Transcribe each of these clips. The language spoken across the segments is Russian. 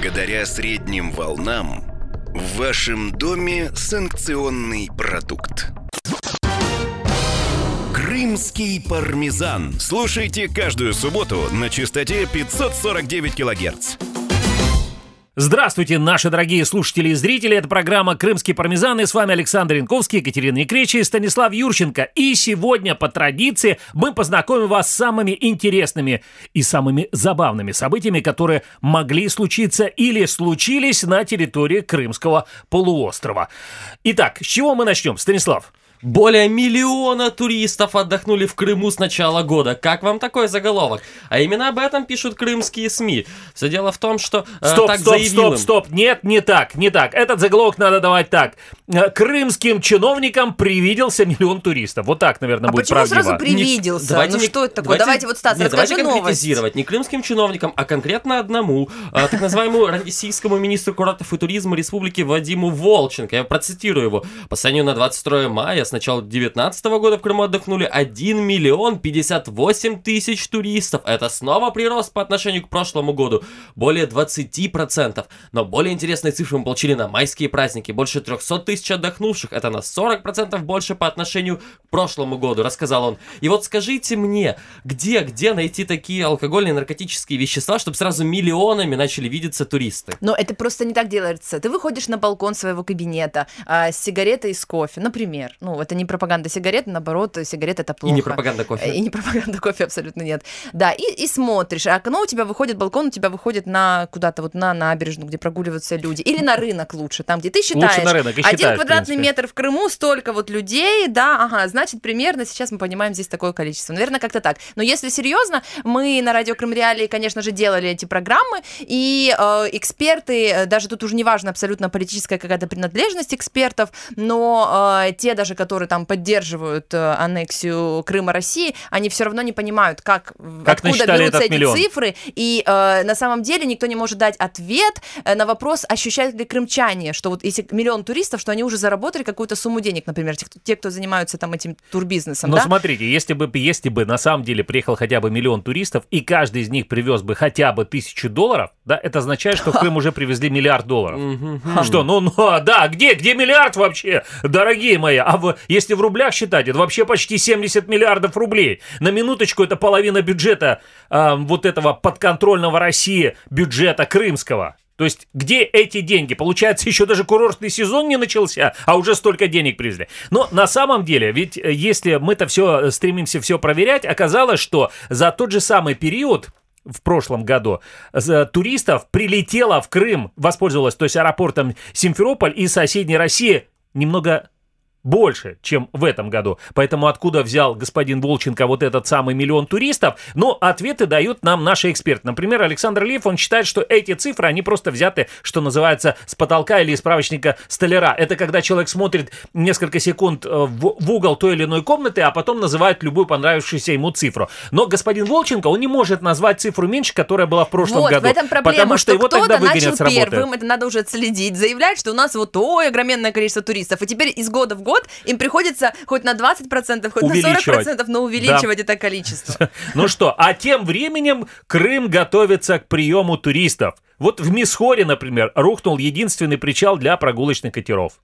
Благодаря средним волнам в вашем доме санкционный продукт. Крымский пармезан. Слушайте каждую субботу на частоте 549 килогерц. Здравствуйте, наши дорогие слушатели и зрители. Это программа «Крымский пармезан» и с вами Александр Янковский, Екатерина Некречи и Станислав Юрченко. И сегодня, по традиции, мы познакомим вас с самыми интересными и самыми забавными событиями, которые могли случиться или случились на территории Крымского полуострова. Итак, с чего мы начнем, Станислав? Более миллиона туристов отдохнули в Крыму с начала года. Как вам такой заголовок? А именно об этом пишут крымские СМИ. Все дело в том, что э, Стоп, так стоп, заявил стоп, им. стоп. Нет, не так, не так. Этот заголовок надо давать так. Э, Крымским чиновникам привиделся миллион туристов. Вот так, наверное, А будет почему правдиво. сразу привиделся? Давайте ну не- что это такое? Давайте, вот, Стас, нет, расскажи давайте новость. конкретизировать. Не крымским чиновникам, а конкретно одному, а, так называемому российскому министру курортов и туризма Республики Вадиму Волченко. Я процитирую его. По на 22 мая с начала 2019 года в Крыму отдохнули 1 миллион 58 тысяч туристов. Это снова прирост по отношению к прошлому году. Более 20%. Но более интересные цифры мы получили на майские праздники. Больше 300 тысяч отдохнувших. Это на 40% больше по отношению к прошлому году, рассказал он. И вот скажите мне, где, где найти такие алкогольные наркотические вещества, чтобы сразу миллионами начали видеться туристы? Но это просто не так делается. Ты выходишь на балкон своего кабинета а, с сигаретой и с кофе, например. Ну, это не пропаганда сигарет, наоборот, сигарет это И плохо. не пропаганда кофе. И не пропаганда кофе абсолютно нет. Да, и, и смотришь, а окно у тебя выходит, балкон у тебя выходит на куда-то вот на набережную, где прогуливаются люди. Или на рынок лучше, там, где ты считаешь. на рынок и Один считаешь, в квадратный принципе. метр в Крыму, столько вот людей, да, ага, значит, примерно сейчас мы понимаем здесь такое количество. Наверное, как-то так. Но если серьезно, мы на радио Крым Реалии, конечно же, делали эти программы, и э, эксперты, э, даже тут уже не важно абсолютно политическая какая-то принадлежность экспертов, но э, те даже, которые там поддерживают э, аннексию Крыма России, они все равно не понимают, как, Как откуда берутся эти миллион? цифры, и э, на самом деле никто не может дать ответ э, на вопрос, ощущают ли крымчане, что вот если миллион туристов, что они уже заработали какую-то сумму денег, например, те, кто, те, кто занимаются там этим турбизнесом, Но да? смотрите, если бы, если бы на самом деле приехал хотя бы миллион туристов, и каждый из них привез бы хотя бы тысячу долларов, да, это означает, что в Крым уже привезли миллиард долларов. Что, ну, ну, а, да, где, где миллиард вообще, дорогие мои? А в, если в рублях считать, это вообще почти 70 миллиардов рублей. На минуточку это половина бюджета а, вот этого подконтрольного России бюджета крымского. То есть, где эти деньги? Получается, еще даже курортный сезон не начался, а уже столько денег привезли. Но на самом деле, ведь э, если мы-то все стремимся все проверять, оказалось, что за тот же самый период в прошлом году за туристов прилетело в Крым, воспользовалась, то есть аэропортом Симферополь и соседней России немного больше, чем в этом году. Поэтому откуда взял господин Волченко вот этот самый миллион туристов? Ну, ответы дают нам наши эксперты. Например, Александр Лев, он считает, что эти цифры, они просто взяты, что называется, с потолка или из справочника столяра. Это когда человек смотрит несколько секунд э, в, в угол той или иной комнаты, а потом называет любую понравившуюся ему цифру. Но господин Волченко, он не может назвать цифру меньше, которая была в прошлом вот, году. в этом проблема, потому что, его тогда выгонят начал с работы. первым, это надо уже отследить, заявлять, что у нас вот ой, огроменное количество туристов, и теперь из года в год им приходится хоть на 20%, хоть Увеличивать. на 40%, но увеличивать это количество. Ну что, а тем временем Крым готовится к приему туристов. Вот в Мисхоре, например, рухнул единственный причал для прогулочных катеров.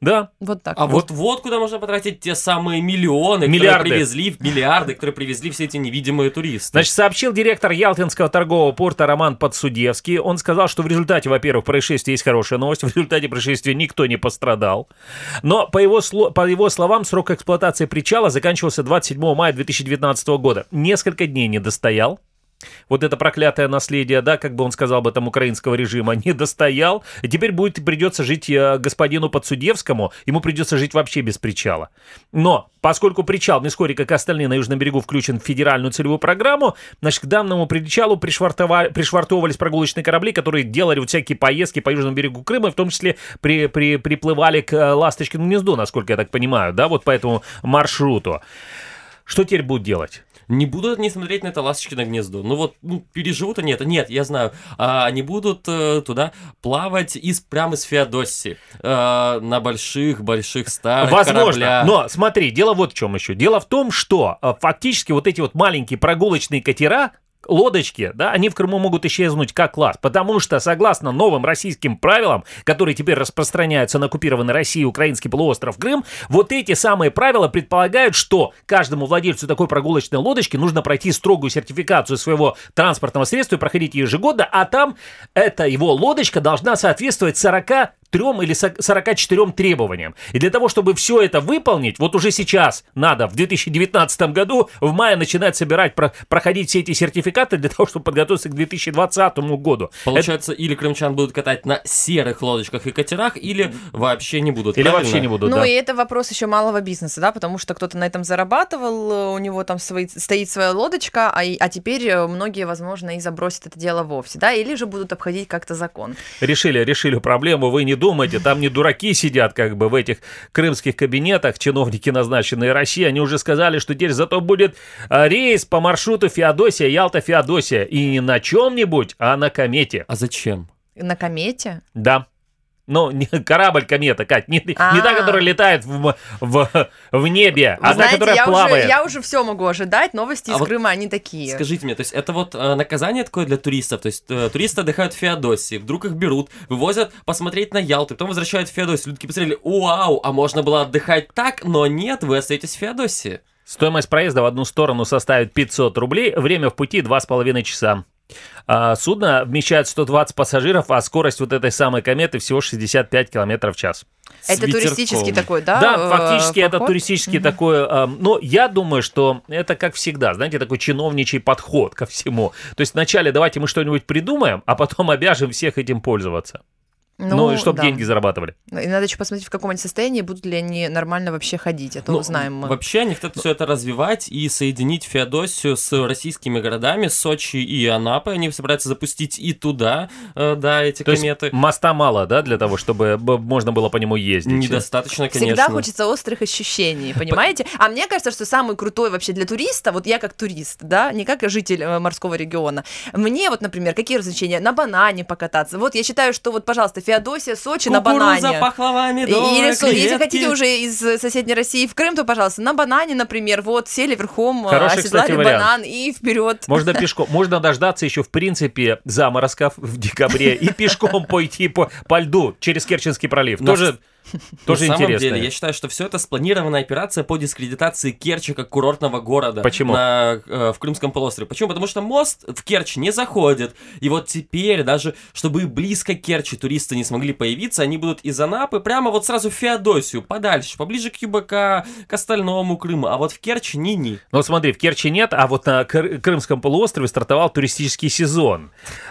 Да, Вот так. А вот вот куда можно потратить те самые миллионы, Миллиарды. которые привезли, миллиарды, которые привезли все эти невидимые туристы. Значит, сообщил директор Ялтинского торгового порта Роман Подсудевский. Он сказал, что в результате, во-первых, происшествия есть хорошая новость. В результате происшествия никто не пострадал. Но, по его, по его словам, срок эксплуатации причала заканчивался 27 мая 2019 года. Несколько дней не достоял. Вот это проклятое наследие, да, как бы он сказал об этом украинского режима, не достоял. Теперь будет, придется жить э, господину Подсудевскому, ему придется жить вообще без причала. Но поскольку причал в Мискоре, как и остальные на Южном берегу, включен в федеральную целевую программу, значит, к данному причалу пришвартовывались прогулочные корабли, которые делали вот всякие поездки по Южному берегу Крыма, в том числе при, при, приплывали к э, Ласточкину гнезду, насколько я так понимаю, да, вот по этому маршруту. Что теперь будут делать? Не будут они смотреть на это ласточкино гнездо. Ну вот, ну, переживут они это. Нет, я знаю. А, они будут э, туда плавать из, прямо из Феодосии. э, на больших-больших старых Возможно. кораблях. Но смотри, дело вот в чем еще. Дело в том, что э, фактически вот эти вот маленькие прогулочные катера, лодочки, да, они в Крыму могут исчезнуть как класс, потому что, согласно новым российским правилам, которые теперь распространяются на оккупированный Россией украинский полуостров Крым, вот эти самые правила предполагают, что каждому владельцу такой прогулочной лодочки нужно пройти строгую сертификацию своего транспортного средства и проходить ежегодно, а там эта его лодочка должна соответствовать 40 43 или 44 требованиям. И для того, чтобы все это выполнить, вот уже сейчас надо в 2019 году в мае начинать собирать, про, проходить все эти сертификаты для того, чтобы подготовиться к 2020 году. Получается, это... или крымчан будут катать на серых лодочках и катерах, или вообще не будут. Или правильно? вообще не будут, Ну да. и это вопрос еще малого бизнеса, да, потому что кто-то на этом зарабатывал, у него там свои, стоит своя лодочка, а, а теперь э, многие, возможно, и забросят это дело вовсе, да, или же будут обходить как-то закон. Решили, решили проблему, вы не думайте, там не дураки сидят как бы в этих крымских кабинетах, чиновники, назначенные Россией, они уже сказали, что теперь зато будет а, рейс по маршруту Феодосия, Ялта-Феодосия, и не на чем-нибудь, а на комете. А зачем? На комете? Да. Ну, не, корабль комета, Кать, не, не та, А. которая летает в, в, в небе, Вы а та, знаете, которая я плавает. уже, я уже все могу ожидать, новости А из вот Крыма, они такие. Скажите мне, то есть это вот э, наказание такое для туристов, то есть э, туристы отдыхают в Феодосии, вдруг их берут, вывозят посмотреть на Ялту, потом возвращают в Феодосию. Люди такие посмотрели, вау, а можно было отдыхать так, но нет, вы остаетесь в Феодосии. Стоимость проезда в одну сторону составит 500 рублей, время в пути 2,5 часа. А, судно вмещает 120 пассажиров, а скорость вот этой самой кометы всего 65 километров в час. Это туристический такой, да? Да, э, фактически это поход? туристический Мгм. такой, э, но я думаю, что это как всегда, знаете, такой чиновничий подход ко всему. То есть вначале давайте мы что-нибудь придумаем, а потом обяжем всех этим пользоваться. Ну, и чтобы да. деньги зарабатывали. И надо еще посмотреть, в каком они состоянии, будут ли они нормально вообще ходить, а то Ну, узнаем мы. Вообще они хотят все это развивать и соединить Феодосию с российскими городами, Сочи и Анапой. Они собираются запустить и туда, э, да, эти То есть кометы. моста мало, да, для того, чтобы можно было по нему ездить. Недостаточно, конечно. Всегда хочется острых ощущений, понимаете? А мне кажется, что самый крутой вообще для туриста, вот я как турист, да, не как житель э, морского региона, мне вот, например, какие развлечения? На банане покататься. Вот я считаю, что вот, пожалуйста, Феодосия, Сочи на Кукуруза, банане. пахлава, медовая, Или, со- если креветки. хотите уже из соседней России в Крым, то, пожалуйста, на банане, например, вот, сели верхом, э, Хороший, оседлали кстати, вариант. банан и вперед. Можно пешком, можно дождаться еще, в принципе, заморозков в декабре и пешком пойти по, по льду через Керченский пролив. Но Тоже, тоже На самом деле, я считаю, что все это спланированная операция по дискредитации Керчи как курортного города. Почему? На, э, в Крымском полуострове. Почему? Потому что мост в Керчь не заходит. И вот теперь, даже чтобы и близко к Керчи туристы не смогли появиться, они будут из Анапы прямо вот сразу в Феодосию, подальше, поближе к ЮБК, к остальному Крыму. А вот в Керчь ни-ни. Ну смотри, в Керчи нет, а вот на Кр- Крымском полуострове стартовал туристический сезон.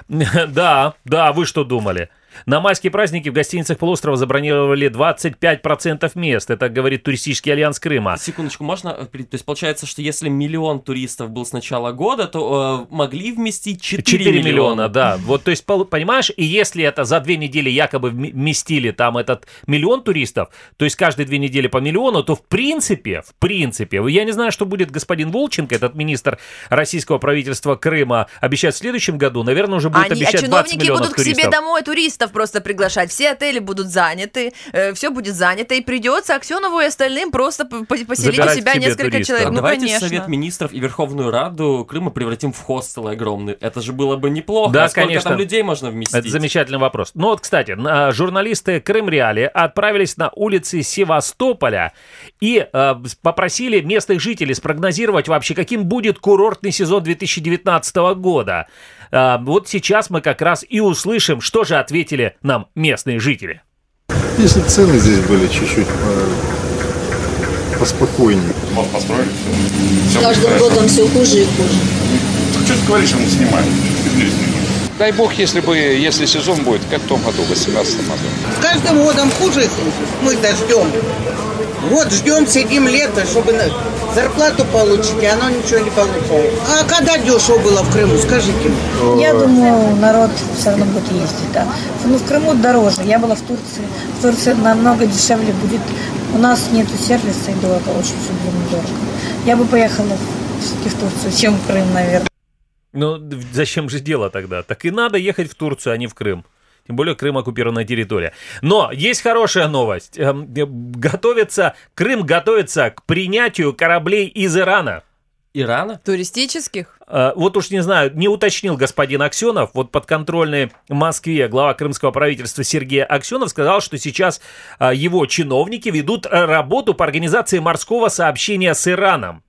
Да, да, вы что думали? На майские праздники в гостиницах полуострова забронировали 25% мест. Это говорит туристический альянс Крыма. Секундочку, можно? э, То есть получается, что если миллион туристов был с начала года, то э, могли вместить 4, 4 миллиона, да. Вот, то есть, понимаешь, и если это за две недели якобы вм- вместили там этот миллион туристов, то есть каждые две недели по миллиону, то в принципе, в принципе, я не знаю, что будет господин Волченко, этот министр российского правительства Крыма, обещать в следующем году, наверное, уже будет Они, а обещать 20 чиновники миллионов будут к туристов. себе домой туристов просто приглашать. Все отели будут заняты, все будет занято, и придется Аксенову и остальным просто поселить Забирать у себя несколько туристов. человек. Ну, Давайте конечно. Совет Министров и Верховную Раду Крыма превратим в хостел огромный. Это же было бы неплохо. Да, А сколько конечно. там людей можно вместить? Это замечательный вопрос. Ну вот, кстати, на- журналисты Крым Реали отправились на улицы Севастополя и э, попросили местных жителей спрогнозировать вообще, каким будет курортный сезон 2019 года. Э, вот сейчас мы как раз и услышим, что же ответили нам местные жители. Если цены здесь были чуть-чуть по- поспокойнее. Мост построили, все. С каждым годом все хуже и хуже. Что ты говоришь, мы снимаем? Что ты снимаешь? Дай бог, если бы, если сезон будет, как в том году, в 18 году. С каждым годом хуже и хуже. Мы-то ждем. Вот ждем, сидим лето, чтобы на- зарплату получить, и оно ничего не получает. А когда дешево было в Крыму, скажите мне? Я думаю, народ все равно будет ездить, да. Ну, в Крыму дороже. Я была в Турции. В Турции намного дешевле будет. У нас нет сервиса и дорого, очень все дорого. Я бы поехала все-таки в Турцию, чем в Крым, наверное. Ну, зачем же дело тогда? Так и надо ехать в Турцию, а не в Крым. Тем более Крым оккупированная территория. Но есть хорошая новость. Эм, э, Готовится, Крым готовится к принятию кораблей из Ирана. Ирана? Туристических? Э, Вот уж не знаю, не уточнил господин Аксенов, вот подконтрольный Москве глава крымского правительства Сергей Аксенов сказал, что сейчас э, его чиновники ведут работу по организации морского сообщения с Ираном.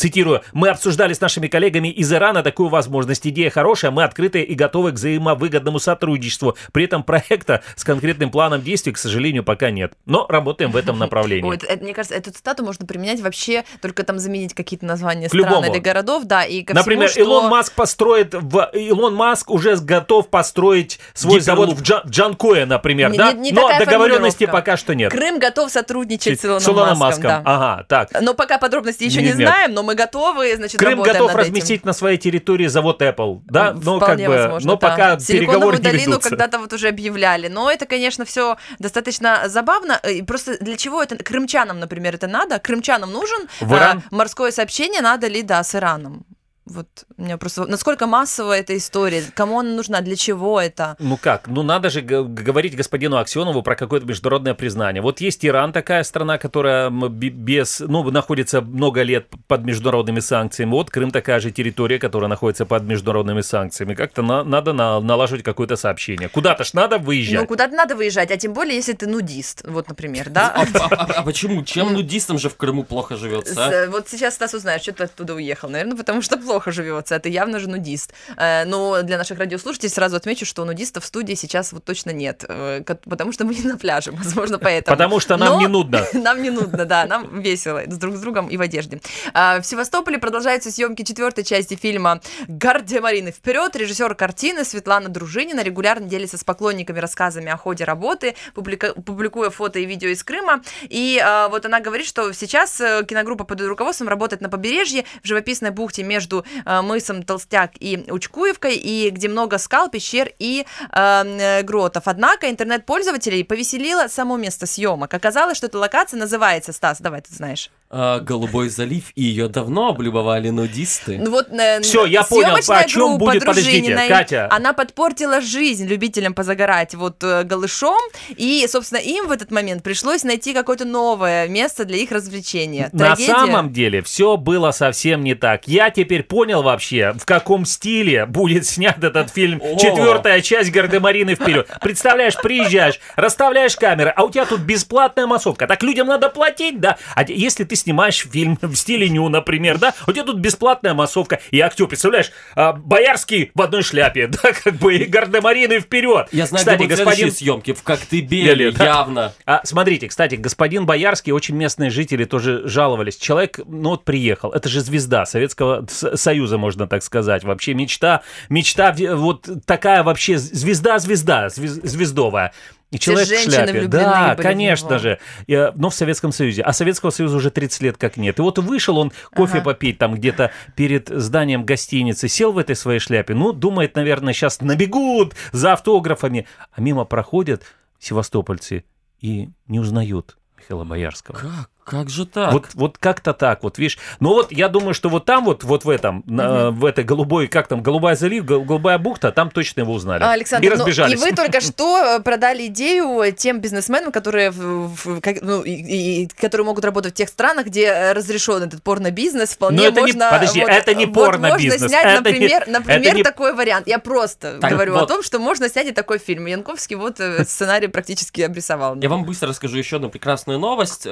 Цитирую, мы обсуждали с нашими коллегами из Ирана такую возможность. Идея хорошая, мы открыты и готовы к взаимовыгодному сотрудничеству. При этом проекта с конкретным планом действий, к сожалению, пока нет. Но работаем в этом направлении. Ой, это- мне кажется, эту цитату можно применять вообще, только там заменить какие-то названия стран или городов, да, и ко всему, Например, что- Илон Маск построит, в, Илон Маск уже готов построить свой завод в Джан- Джанкое, например, Не- да? не- не Но договоренности пока что нет. Крым готов сотрудничать с Илоном, С Илоном Маском, да. Ага, так. Но пока подробностей еще не Нет. знаем, но мы готовы, значит, Крым готов над этим. разместить на своей территории завод Apple, да? Как Вполне бы, возможно, но да. пока Силиконовую переговоры не долину ведутся. когда-то вот уже объявляли. Но это, конечно, все достаточно забавно. И просто для чего это? Крымчанам, например, это надо? Крымчанам нужен В Иран? а, морское сообщение, надо ли, да, с Ираном? Вот у меня просто... Насколько массовая эта история? Кому она нужна? Для чего это? Ну как? Ну надо же г- говорить господину Аксенову про какое-то международное признание. Вот есть Иран, такая страна, которая без, ну, находится много лет под международными санкциями. Вот Крым такая же территория, которая находится под международными санкциями. Как-то на- надо на- налаживать какое-то сообщение. Куда-то ж надо выезжать. Ну, куда-то надо выезжать, а тем более, если ты нудист, вот, например, да? А, а- а почему? Чем нудистам же в Крыму плохо живется? А? Вот сейчас Стас узнает, что ты оттуда уехал. Наверное, потому что плохо живется. а ты явно же нудист. Э, Но для наших радиослушателей сразу отмечу, что нудистов в студии сейчас вот точно нет. э, Потому что мы не на пляже, возможно, поэтому. Потому что нам Но не нудно. Нам не нудно, да, нам весело с друг с другом и в одежде. А, В Севастополе продолжаются съемки четвертой части фильма «Гардия Марины вперед». Режиссер картины Светлана Дружинина регулярно делится с поклонниками рассказами о ходе работы, публика- публикуя фото и видео из Крыма. И а, вот она говорит, что сейчас э, киногруппа под руководством работает на побережье, в живописной бухте между мысом Толстяк и Учкуевкой, и где много скал, пещер и э, э, гротов. Однако интернет-пользователей повеселило само место съемок. Оказалось, что эта локация называется, Стас, давай ты знаешь. А, Голубой залив, и ее давно облюбовали нудисты. Ну вот э, Всё, я понял, о группа будет, подождите, Катя. Она подпортила жизнь любителям позагорать вот э, голышом, и, собственно, им в этот момент пришлось найти какое-то новое место для их развлечения. На Трагедия. самом деле все было совсем не так. Я теперь понял вообще, в каком стиле будет снят этот фильм. О. Четвертая часть Гардемарины вперед. Представляешь, приезжаешь, расставляешь камеры, а у тебя тут бесплатная массовка. Так людям надо платить, да? А если ты снимаешь фильм в стиле Ню, например, да, у тебя тут бесплатная массовка. И актер, представляешь, а, Боярский в одной шляпе, да, как бы, и Гардемарины вперед. Я знаю, Кстати, господин... съемки. В Коктебеле, да. явно. А, смотрите, кстати, господин Боярский, очень местные жители тоже жаловались. Человек, ну вот приехал, это же звезда Советского Союза, можно так сказать. Вообще мечта, мечта, вот такая вообще звезда-звезда, звез- звездовая. И человек в шляпе. Да, были конечно же. И, Но в Советском Союзе. А Советского Союза уже 30 лет как нет. И вот вышел он кофе Ага. попить там где-то перед зданием гостиницы, сел в этой своей шляпе. Ну, думает, наверное, сейчас набегут за автографами. А мимо проходят севастопольцы и не узнают Михаила Боярского. Как? Как же так? Вот, вот как-то так, вот видишь. Ну вот я думаю, что вот там вот, вот в этом, на- в этой голубой, как там, голубая залив, гол- голубая бухта, там точно его узнали. А, Александр, и ну, разбежались. и вы только что э, продали идею тем бизнесменам, которые, в- в- как- ну, и- и- которые могут работать в тех странах, где э, разрешен этот порно-бизнес. Вполне Но это не- можно, подожди, вот, это не вот порно-бизнес, Можно снять, это не- например, это например не- такой вариант. Я просто Так, говорю о вот. том, что можно снять и такой фильм. Янковский вот э, сценарий практически обрисовал. Я вам быстро расскажу еще одну прекрасную новость.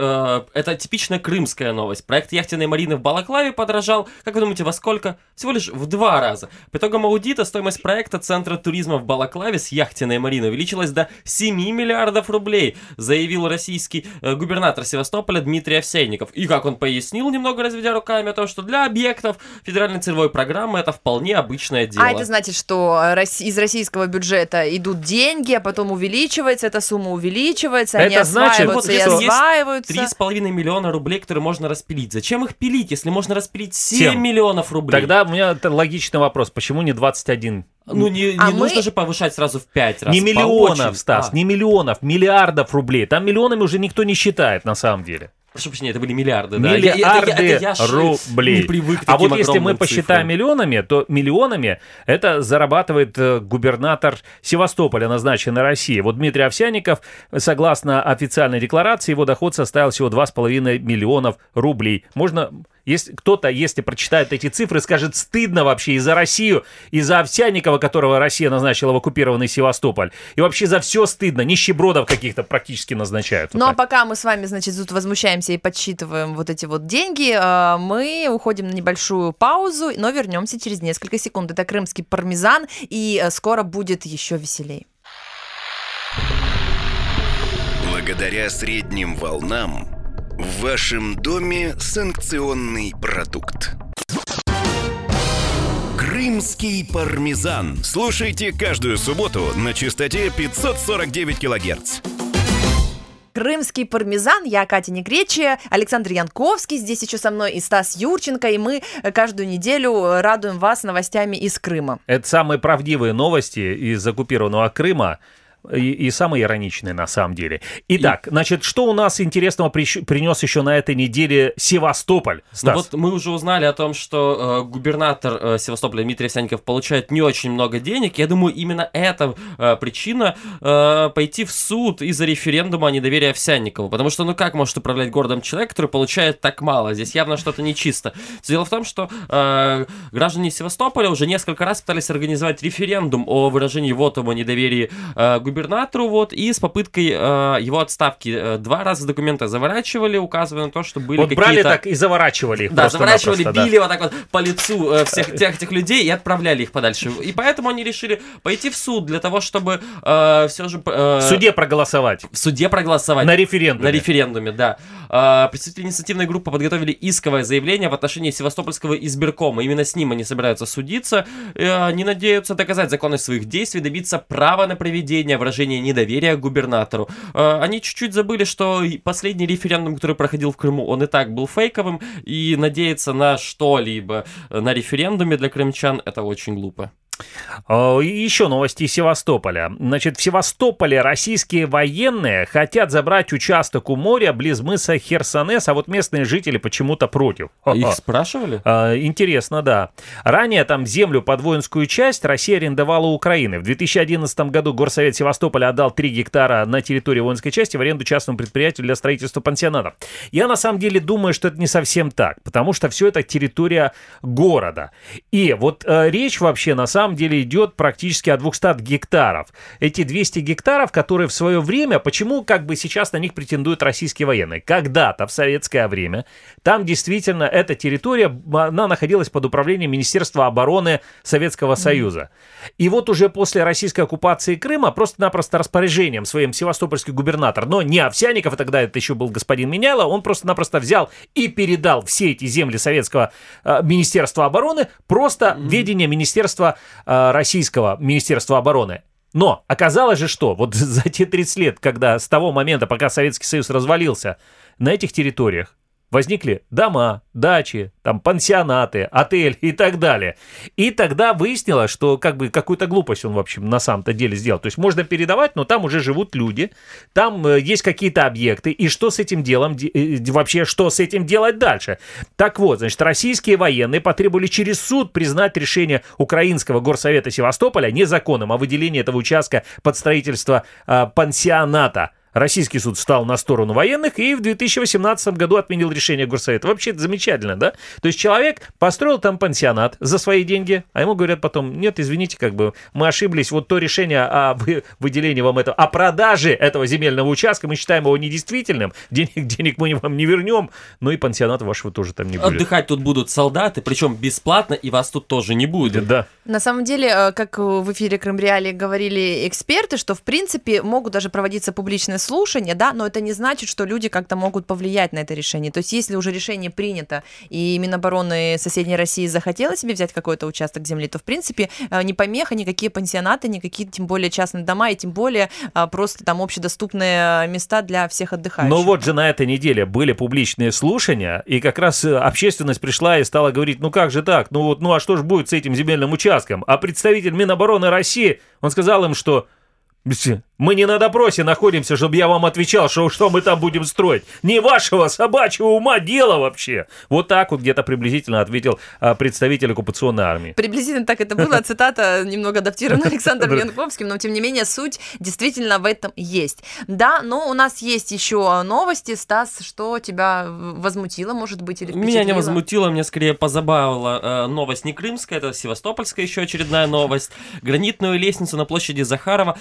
Это типичная крымская новость. Проект яхтенной марины в Балаклаве подорожал, как вы думаете, во сколько? Всего лишь в два раза. По итогам аудита стоимость проекта Центра туризма в Балаклаве с яхтенной мариной увеличилась до 7 миллиардов рублей, заявил российский э, губернатор Севастополя Дмитрий Овсейников. И как он пояснил, немного разведя руками, о том, что для объектов федеральной целевой программы это вполне обычное дело. А это значит, что э, из российского бюджета идут деньги, а потом увеличивается, эта сумма увеличивается, они Это значит, осваиваются и вот есть осваиваются. Три с половиной миллиона рублей, которые можно распилить. Зачем их пилить, если можно распилить 7 Семь. миллионов рублей? Тогда у меня это логичный вопрос, почему не 21? Ну, не, не А мы- нужно же повышать сразу в 5 раз. не миллионов. Стас, А. не миллионов, миллиардов рублей. Там миллионами уже никто не считает на самом деле. Прошу прощения, это были миллиарды, да? Миллиарды Я- я- я рублей. не привык к а вот если мы посчитаем цифрам. миллионами, то миллионами это зарабатывает э, губернатор Севастополя, назначенный России. Вот Дмитрий Овсяников, согласно официальной декларации, его доход составил всего 2,5 миллионов рублей. Можно, если кто-то, если прочитает эти цифры, скажет, стыдно вообще и за Россию, и за Овсяникова, которого Россия назначила в оккупированный Севастополь. И вообще за все стыдно. Нищебродов каких-то практически назначают. Вот Ну а так. пока мы с вами, значит, тут возмущаемся и подсчитываем вот эти вот деньги, э, мы уходим на небольшую паузу, но вернемся через несколько секунд. Это крымский пармезан, и э, скоро будет еще веселей. Благодаря средним волнам в вашем доме санкционный продукт. Крымский пармезан. Слушайте каждую субботу на частоте 549 килогерц. Крымский пармезан, я Катя Негречи, Александр Янковский, здесь еще со мной и Стас Юрченко, и мы каждую неделю радуем вас новостями из Крыма. Это самые правдивые новости из оккупированного Крыма. И, и самые ироничные на самом деле. Итак, значит, что у нас интересного прищ- принес еще на этой неделе Севастополь? Ну Стас? вот мы уже узнали о том, что э, губернатор э, Севастополя Дмитрий Овсянников получает не очень много денег. Я думаю, именно это э, причина э, пойти в суд из-за референдума о недоверии Овсянникову. Потому что, ну как может управлять городом человек, который получает так мало? Здесь явно что-то нечисто. Дело в том, что э, граждане Севастополя уже несколько раз пытались организовать референдум о выражении вотума недоверии э, губернатору, вот, и с попыткой э, его отставки. Э, Два раза документы заворачивали, указывая на то, что были вот какие-то... брали так и заворачивали их Да, заворачивали, да. били вот так вот по лицу э, всех тех этих людей и отправляли их подальше. И поэтому они решили пойти в суд для того, чтобы все же... э, В суде проголосовать. в суде проголосовать. На референдуме. На референдуме, да. А, Представители инициативной группы подготовили исковое заявление в отношении Севастопольского избиркома. Именно с ним они собираются судиться. Э, Они надеются доказать законность своих действий, добиться права на проведение выражения недоверия губернатору. Э, Они чуть-чуть забыли, что последний референдум, который проходил в Крыму, он и так был фейковым, и надеяться на что-либо на референдуме для крымчан это очень глупо. И Еще новости из Севастополя. Значит, в Севастополе российские военные хотят забрать участок у моря близ мыса Херсонес, а вот местные жители почему-то против. Их спрашивали? А, Интересно, да. Ранее там землю под воинскую часть Россия арендовала Украины. В 2011 году Горсовет Севастополя отдал 3 гектара на территории воинской части в аренду частному предприятию для строительства пансионатов. Я на самом деле думаю, что это не совсем так, потому что все это территория города. И вот э, речь вообще на самом деле идет практически о 200 гектаров. Эти 200 гектаров, которые в свое время, почему как бы сейчас на них претендуют российские военные? Когда-то в советское время там действительно эта территория, она находилась под управлением Министерства обороны Советского Союза. И вот уже после российской оккупации Крыма просто-напросто распоряжением своим севастопольский губернатор, но не Овсяников, а тогда это еще был господин Меняйло, он просто-напросто взял и передал все эти земли Советского э, Министерства обороны просто в ведение Министерства Российского Министерства обороны. Но оказалось же, что вот за те 30 лет, когда с того момента, пока Советский Союз развалился, на этих территориях возникли дома, дачи, там пансионаты, отель и так далее. И тогда выяснилось, что как бы какую-то глупость он, в общем, на самом-то деле сделал. То есть можно передавать, но там уже живут люди, там э, есть какие-то объекты, и что с этим делом, де- э, вообще, что с этим делать дальше? Так вот, значит, российские военные потребовали через суд признать решение Украинского горсовета Севастополя незаконным о выделении этого участка под строительство э, пансионата. Российский суд встал на сторону военных и в 2018 году отменил решение Горсовета. Вообще это замечательно, да? То есть человек построил там пансионат за свои деньги, а ему говорят потом, нет, извините, как бы мы ошиблись, вот то решение о вы- выделении вам этого, о продаже этого земельного участка, мы считаем его недействительным, денег, денег мы вам не вернем, ну и пансионата вашего тоже там не будет. Отдыхать тут будут солдаты, причем бесплатно, и вас тут тоже не будет. Да. На самом деле, э, как в эфире Крым Реалии говорили эксперты, что в принципе могут даже проводиться публичные слушания, да, но это не значит, что люди как-то могут повлиять на это решение. То есть, если уже решение принято, и Минобороны соседней России захотела себе взять какой-то участок земли, то в принципе э, не помеха, никакие пансионаты, никакие тем более частные дома, и тем более э, просто там общедоступные места для всех отдыхающих. Но вот же на этой неделе были публичные слушания, и как раз э, общественность пришла и стала говорить, ну как же так, ну вот, ну а что ж будет с этим земельным участком? А представитель Минобороны России, он сказал им, что Мы не на допросе находимся, чтобы я вам отвечал, что, что мы там будем строить. Не вашего собачьего ума дело вообще. Вот так вот где-то приблизительно ответил а, представитель оккупационной армии. Приблизительно так это было. Цитата немного адаптирована Александром Янковским, но тем не менее суть действительно в этом есть. Да, но у нас есть еще новости. Стас, что тебя возмутило, может быть, или Меня не возмутило, меня скорее позабавила э, новость не крымская, это севастопольская еще очередная новость. Гранитную лестницу на площади Захарова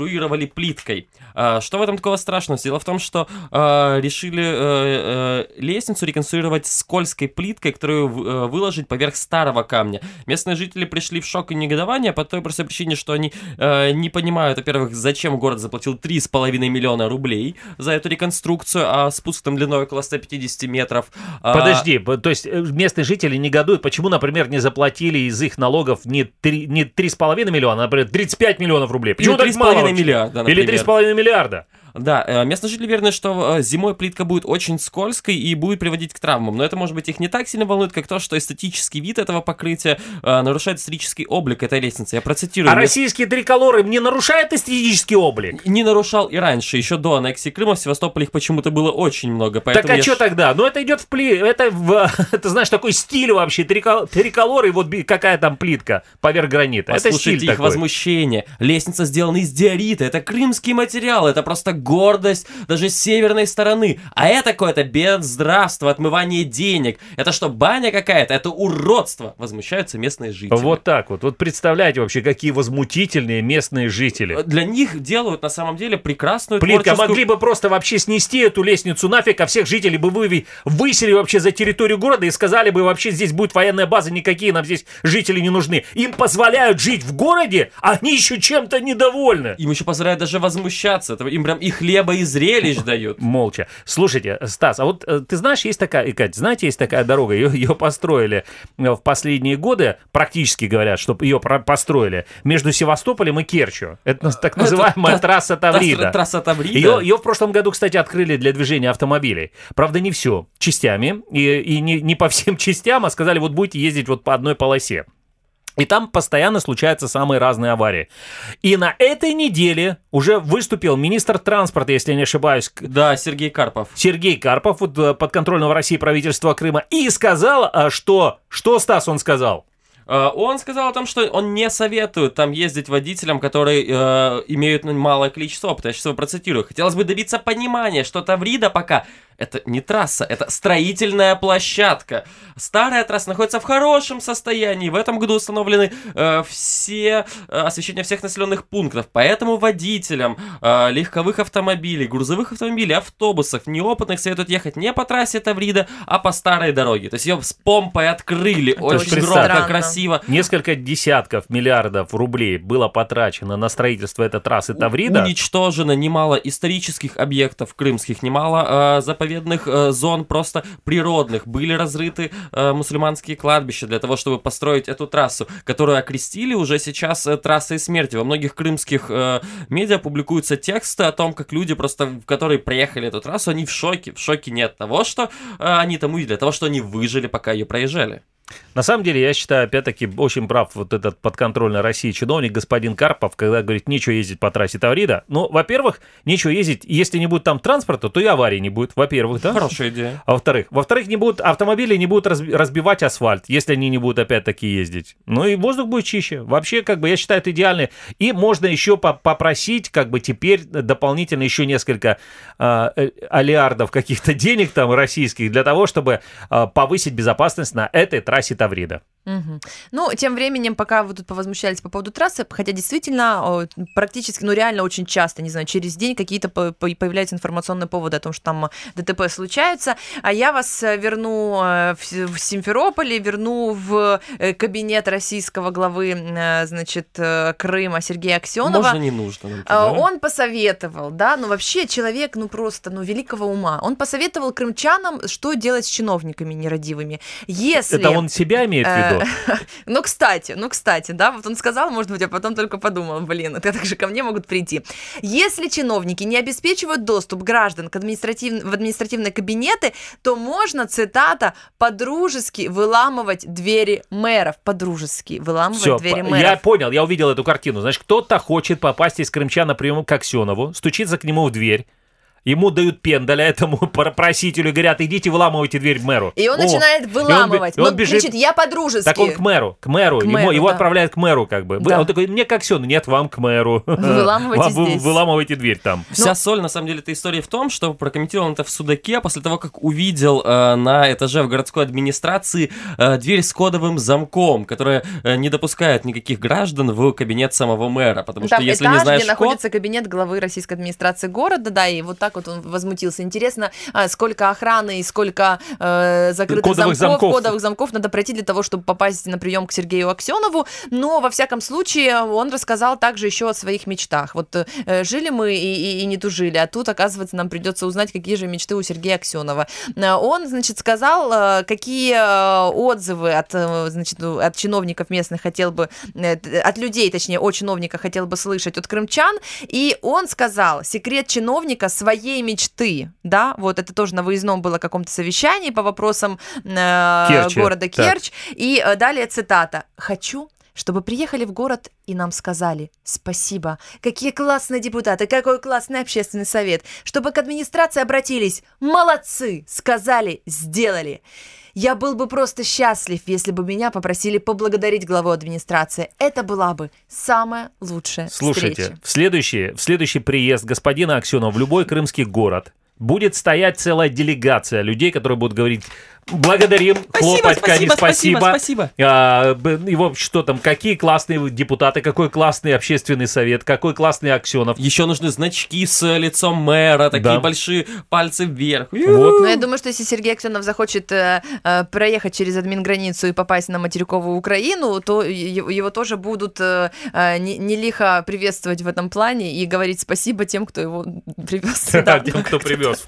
реконструировали плиткой. А, что в этом такого страшного? Дело в том, что э, решили э, э, лестницу реконструировать скользкой плиткой, которую э, выложить поверх старого камня. Местные жители пришли в шок и негодование по той простой причине, что они не понимают, во-первых, зачем город заплатил 3,5 миллиона рублей за эту реконструкцию, а спуск там длиной около 150 метров. А, Подожди, то есть местные жители негодуют, почему, например, не заплатили из их налогов не, три, не 3,5 миллиона, а, например, 35 миллионов рублей? Почему Или так мало 3,5 вообще? миллиарда, Или например. 3,5 миллиарда? Да, э, местные жители уверены, что э, зимой плитка будет очень скользкой и будет приводить к травмам. Но это, может быть, их не так сильно волнует, как то, что эстетический вид этого покрытия э, нарушает исторический облик этой лестницы. Я процитирую. А Мес- российские триколоры не нарушают эстетический облик? Не нарушал и раньше, еще до аннексии Крыма, в Севастополе их почему-то было очень много. Поэтому так а я что тогда? Ну это идет в пли... Это, в... это знаешь, такой стиль вообще. Трикол... Триколоры, и вот какая там плитка поверх гранита. Это Послушайте стиль их такой. возмущение. Лестница сделана из диорита. Это крымский материал. Это просто гордость даже с северной стороны. А это какое-то безздравство, отмывание денег. Это что, баня какая-то? Это уродство. Возмущаются местные жители. Вот так вот. Вот представляете вообще, какие возмутительные местные жители. Для них делают на самом деле прекрасную Плитка, творческую... могли бы просто вообще снести эту лестницу нафиг, а всех жителей бы вы высели вообще за территорию города и сказали бы вообще здесь будет военная база, никакие нам здесь жители не нужны. Им позволяют жить в городе, а они еще чем-то недовольны. Им еще позволяют даже возмущаться. Это Им прям и хлеба, и зрелищ дают. Молча. Слушайте, Стас, а вот э, ты знаешь, есть такая, и, Кать, знаете, есть такая дорога, ее, ее построили э, в последние годы, практически говорят, что ее построили между Севастополем и Керчью. Это так называемая Это трасса Таврида. Трасса Таврида. Ее, ее в прошлом году, кстати, открыли для движения автомобилей. Правда, не все, частями. И, и не, не по всем частям, а сказали, вот будете ездить вот по одной полосе. И там постоянно случаются самые разные аварии. И на этой неделе уже выступил министр транспорта, если я не ошибаюсь, Да, Сергей Карпов. Сергей Карпов, вот, э, подконтрольного России правительства Крыма, и сказал, а, что... Что, Стас, он сказал? Э, Он сказал о том, что он не советует там ездить водителям, которые э, имеют ну, малое количество опыта. Я сейчас его процитирую. Хотелось бы добиться понимания, что Таврида пока это не трасса, это строительная площадка. Старая трасса находится в хорошем состоянии. В этом году установлены э, все э, освещения всех населенных пунктов. Поэтому водителям э, легковых автомобилей, грузовых автомобилей, автобусов, неопытных советуют ехать не по трассе Таврида, а по старой дороге. То есть ее с помпой открыли. очень очень громко, странно. красиво. Несколько десятков миллиардов рублей было потрачено на строительство этой трассы Таврида. Уничтожено немало исторических объектов крымских, немало э, заповедных э, зон просто природных. Были разрыты э, мусульманские кладбища для того, чтобы построить эту трассу, которую окрестили уже сейчас э, трассой смерти. Во многих крымских э, медиа публикуются тексты о том, как люди просто, которые проехали эту трассу, они в шоке. В шоке не от того, что э, они там увидели, а от того, что они выжили, пока ее проезжали. На самом деле, я считаю, опять-таки, очень прав вот этот подконтрольный России чиновник, господин Карпов, когда говорит, нечего ездить по трассе Таврида. Ну, во-первых, нечего ездить, если не будет там транспорта, то и аварии не будет, во-первых, да? Хорошая идея. А во-вторых, во-вторых, не будут автомобили не будут разби- разбивать асфальт, если они не будут опять-таки ездить. Ну и воздух будет чище. Вообще, как бы, я считаю, это идеально. И можно еще по- попросить, как бы, теперь дополнительно еще несколько а, э, алиардов каких-то денег там российских для того, чтобы а, повысить безопасность на этой трассе Таврида. Мгм. Ну, тем временем, пока вы тут повозмущались по поводу трассы, хотя действительно практически, ну реально очень часто, не знаю, через день какие-то по- по- появляются информационные поводы о том, что там ДТП случаются, а я вас э, верну э, в, С- в Симферополе, верну в э, кабинет российского главы, э, значит, э, Крыма Сергея Аксенова. Можно не нужно. нам А, туда. Он посоветовал, да, ну вообще человек, ну просто, ну великого ума. Он посоветовал крымчанам, что делать с чиновниками нерадивыми. Если... Это он себя имеет в виду году. Ну, кстати, ну, кстати, да, вот он сказал, может быть, а потом только подумал, блин, это так же ко мне могут прийти. Если чиновники не обеспечивают доступ граждан к административ... в административные кабинеты, то можно, цитата, по-дружески выламывать двери мэров. По-дружески выламывать Все, двери я мэров. понял, я увидел эту картину. Значит, кто-то хочет попасть из Крымча на прием к Аксенову, стучится к нему в дверь, ему дают пендаля этому пр- просителю, говорят, идите выламывайте дверь мэру. И он О, начинает и он выламывать. и он он бежит- кричит, я по-дружески. Так он к мэру, к мэру, К ему- мэру, его да. отправляют к мэру, как бы. Да. Он такой, мне к Аксену, нет, вам к мэру. выламывайте Вам здесь. Выламывайте дверь там. Вся соль, на самом деле, этой истории в том, что прокомментировал он это в Судаке после того, как увидел э, на этаже в городской администрации э, дверь с кодовым замком, которая э, не допускает никаких граждан в кабинет самого мэра, потому что Там если этаж, не знаешь где код, находится кабинет главы российской администрации города, да, и вот так вот он возмутился. Интересно, а, сколько охраны и сколько э, закрытых Кодовых замков, замков. кодовых замков надо пройти для того, чтобы попасть на прием к Сергею Аксенову. Но, во всяком случае, он рассказал также еще о своих мечтах. Вот э, жили мы и, и- и не тужили, а тут, оказывается, нам придется узнать, какие же мечты у Сергея Аксенова. Э, Он, значит, сказал, э, какие э, отзывы от, значит, от чиновников местных хотел бы, от людей, точнее, о чиновника хотел бы слышать от крымчан, и он сказал, секрет чиновника своей мечты, да, вот это тоже на выездном было каком-то совещании по вопросам э, Керчи, города так. Керчь, и э, далее цитата, «Хочу, чтобы приехали в город и нам сказали спасибо. Какие классные депутаты, какой классный общественный совет. Чтобы к администрации обратились. Молодцы! Сказали, сделали. Я был бы просто счастлив, если бы меня попросили поблагодарить главу администрации. Это была бы самая лучшая Слушайте, встреча. в следующий, в следующий приезд господина Аксенова в любой крымский город будет стоять целая делегация людей, которые будут говорить благодарим, хлопать Кани, спасибо, спасибо, спасибо. А, и вот что там, какие классные депутаты, какой классный общественный совет, какой классный Аксенов. еще нужны значки с лицом мэра, такие Да. большие пальцы вверх. Вот. Но я думаю, что если Сергей Аксенов захочет э, э, проехать через админграницу и попасть на материковую Украину, то его тоже будут э, э, не, не лихо приветствовать в этом плане и говорить спасибо тем, кто его привез. Тем, кто привез.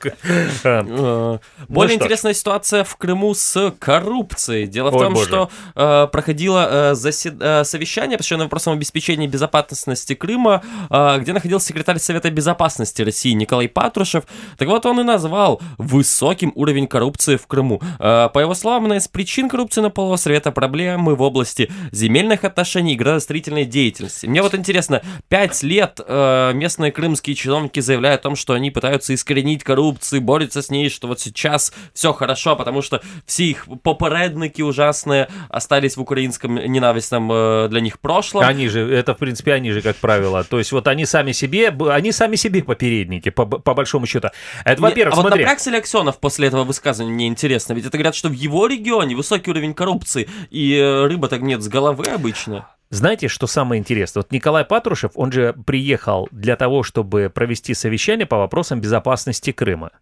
А, Более Ну ж. интересная ситуация в Крыму с коррупцией. Дело в Ой, том, боже. что э, проходило э, засед- э, совещание, посвященное вопросам обеспечения безопасности Крыма, э, где находился секретарь Совета Безопасности России Николай Патрушев. Так вот, он и назвал высоким уровень коррупции в Крыму. Э, по его словам, одна из причин коррупции на полуострове это проблемы в области земельных отношений и градостроительной деятельности. Мне вот интересно, пять лет э, местные крымские чиновники заявляют о том, что они пытаются искоренить коррупцию, борются с ней, что вот сейчас все хорошо, потому что все их попередники ужасные остались в украинском ненавистном э, для них прошлом. Они же, это в принципе они же, как правило. То есть вот они сами себе, они сами себе попередники, по, по большому счету. Это, во-первых, а вот смотри. напрягся ли Аксенов после этого высказывания, мне интересно. Ведь это говорят, что в его регионе высокий уровень коррупции, и э, рыба так нет с головы обычно. Знаете, что самое интересное? Вот Николай Патрушев, он же приехал для того, чтобы провести совещание по вопросам безопасности Крыма.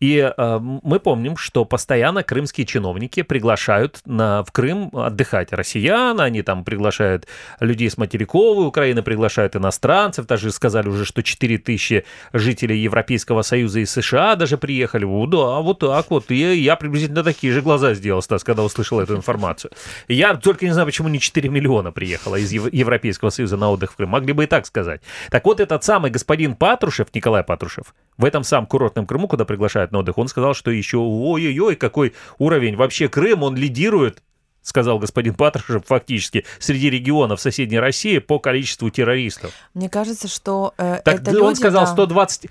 И э, мы помним, что постоянно крымские чиновники приглашают на, в Крым отдыхать россиян, они там приглашают людей с материковой Украины, приглашают иностранцев, даже сказали уже, что 4 тысячи жителей Европейского Союза и США даже приехали. О, да, вот так вот. И я приблизительно такие же глаза сделал, Стас, когда услышал эту информацию. Я только не знаю, почему не 4 миллиона приехало из Ев- Европейского Союза на отдых в Крым. Могли бы и так сказать. Так вот, этот самый господин Патрушев, Николай Патрушев, в этом самом курортном Крыму, куда приглашают на отдых, он сказал, что еще ой-ой-ой, какой уровень. Вообще Крым, он лидирует сказал господин Патрушев, фактически среди регионов соседней России по количеству террористов. Мне кажется, что э, Так это он люди, сказал да. 120, э,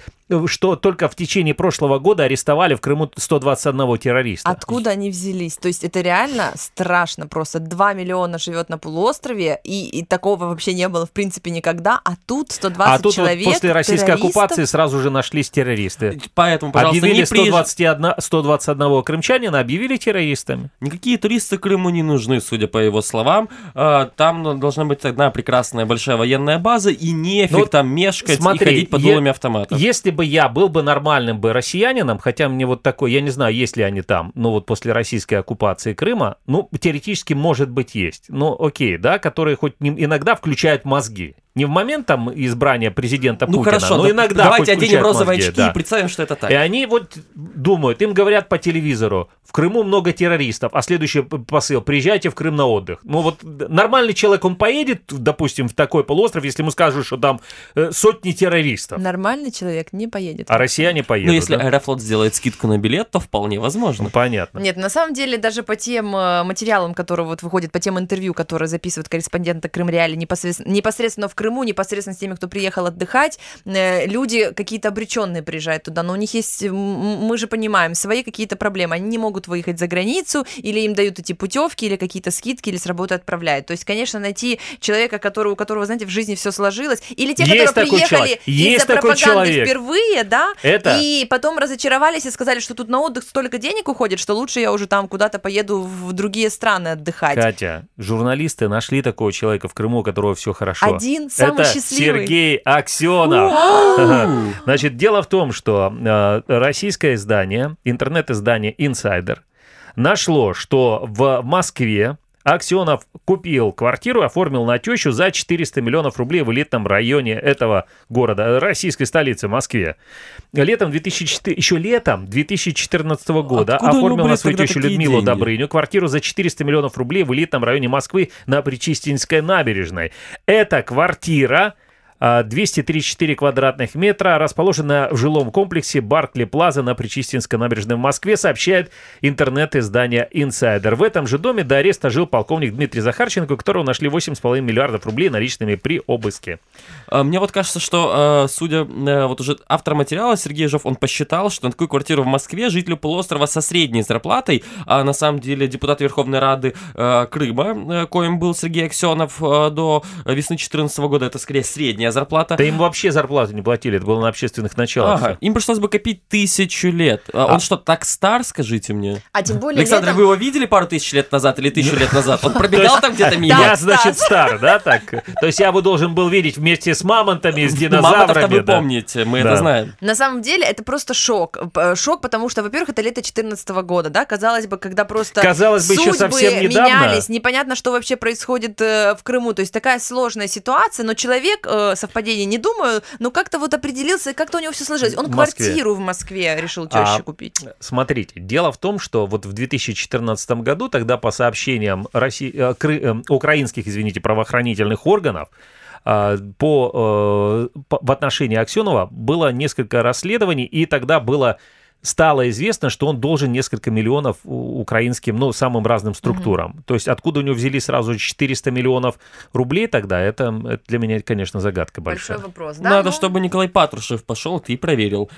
что только в течение прошлого года арестовали в Крыму 121 террориста. Откуда они взялись? То есть это реально страшно просто. 2 миллиона живет на полуострове, и, и такого вообще не было в принципе никогда, а тут 120 А тут вот человек после российской террористов. оккупации сразу же нашлись террористы. Поэтому, пожалуйста, объявили не приезжайте. 121, 121 крымчанина, объявили террористами. Никакие туристы Крыму не нужны, судя по его словам. А, Там должна быть одна прекрасная большая военная база, и нефиг Ну, там мешкать смотри, и ходить под е- дулами автоматов. Если бы я был бы нормальным бы россиянином, хотя мне вот такой, я не знаю, есть ли они там, ну вот после российской оккупации Крыма, ну теоретически может быть есть, ну окей, да, которые хоть иногда включают мозги. Не в момент там избрания президента Ну Путина, хорошо, но да- иногда давайте оденем розовые мозги, очки да. и представим, что это так. И они вот думают, им говорят по телевизору, в Крыму много террористов, а следующий посыл, приезжайте в Крым на отдых. Ну вот нормальный человек, он поедет, допустим, в такой полуостров, если ему скажут, что там э, сотни террористов, Нормальный человек не поедет. а россияне поедут. Ну, если да? Аэрофлот сделает скидку на билет, то вполне возможно. Ну, понятно. Нет, на самом деле даже по тем э, материалам, которые вот выходят, по тем интервью, которые записывают корреспонденты Крым Реали непосредственно, непосредственно в Крыму, непосредственно с теми, кто приехал отдыхать, э, люди какие-то обреченные приезжают туда, но у них есть, мы же понимаем, свои какие-то проблемы, они не могут выехать за границу, или им дают эти путевки, или какие-то скидки, или с работы отправляют. То есть, конечно, найти человека, который, у которого, знаете, в жизни все сложилось, или те, Есть которые приехали из-за пропаганды человек. впервые, да, Это- и потом разочаровались и сказали, что тут на отдых столько денег уходит, что лучше я уже там куда-то поеду в другие страны отдыхать. Катя, журналисты нашли такого человека в Крыму, у которого все хорошо. Один, самый Это счастливый. Сергей Аксенов. Значит, дело в том, что э, российское издание, интернет-издание Insider, нашло, что в Москве Аксенов купил квартиру, оформил на тещу за 400 миллионов рублей в элитном районе этого города, российской столицы, Москве. Летом 2004, еще летом 2014 года Откуда оформил на свою тещу Людмилу деньги? Добрыню квартиру за 400 миллионов рублей в элитном районе Москвы на Причистинской набережной. Эта квартира 234 квадратных метра, расположена в жилом комплексе Баркли Плаза на Причистинской набережной в Москве, сообщает интернет-издание Insider. В этом же доме до ареста жил полковник Дмитрий Захарченко, которого нашли 8,5 миллиардов рублей наличными при обыске. А, Мне вот кажется, что, э, судя, э, вот уже автор материала Сергей Жов, он посчитал, что на такую квартиру в Москве жителю полуострова со средней зарплатой, а на самом деле депутат Верховной Рады э, Крыма, э, коим был Сергей Аксенов до весны 2014 года, это скорее средняя зарплата. Да им вообще зарплату не платили, это было на общественных началах. Ага, им пришлось бы копить тысячу лет. А А- Он что, так стар, скажите мне? А тем более Александр, летом- вы его видели пару тысяч лет назад или тысячу лет назад? Он пробегал там где-то мимо? Я, значит, стар, да, так? То есть я бы должен был видеть вместе с мамонтами, с динозаврами. вы помните, мы это знаем. На самом деле это просто шок. Шок, потому что, во-первых, это лето 2014 года, да, казалось бы, когда просто Казалось бы, еще совсем недавно. менялись, непонятно, что вообще происходит э, в Крыму, то есть такая сложная ситуация, но человек, э, совпадение не думаю, но как-то вот определился, и как-то у него все сложилось. Он В квартиру в Москве решил А, теще купить. Смотрите, дело в том, что вот в 2014 году, тогда по сообщениям России, э, кры- э, украинских, извините, правоохранительных органов, а, по, э, по- в отношении Аксенова было несколько расследований, и тогда было стало известно, что он должен несколько миллионов украинским, ну, самым разным структурам. То есть откуда у него взяли сразу 400 миллионов рублей тогда, это, это для меня, конечно, загадка большая. Большой вопрос, да? Надо, Ну, чтобы Николай Патрушев пошел, ты и проверил.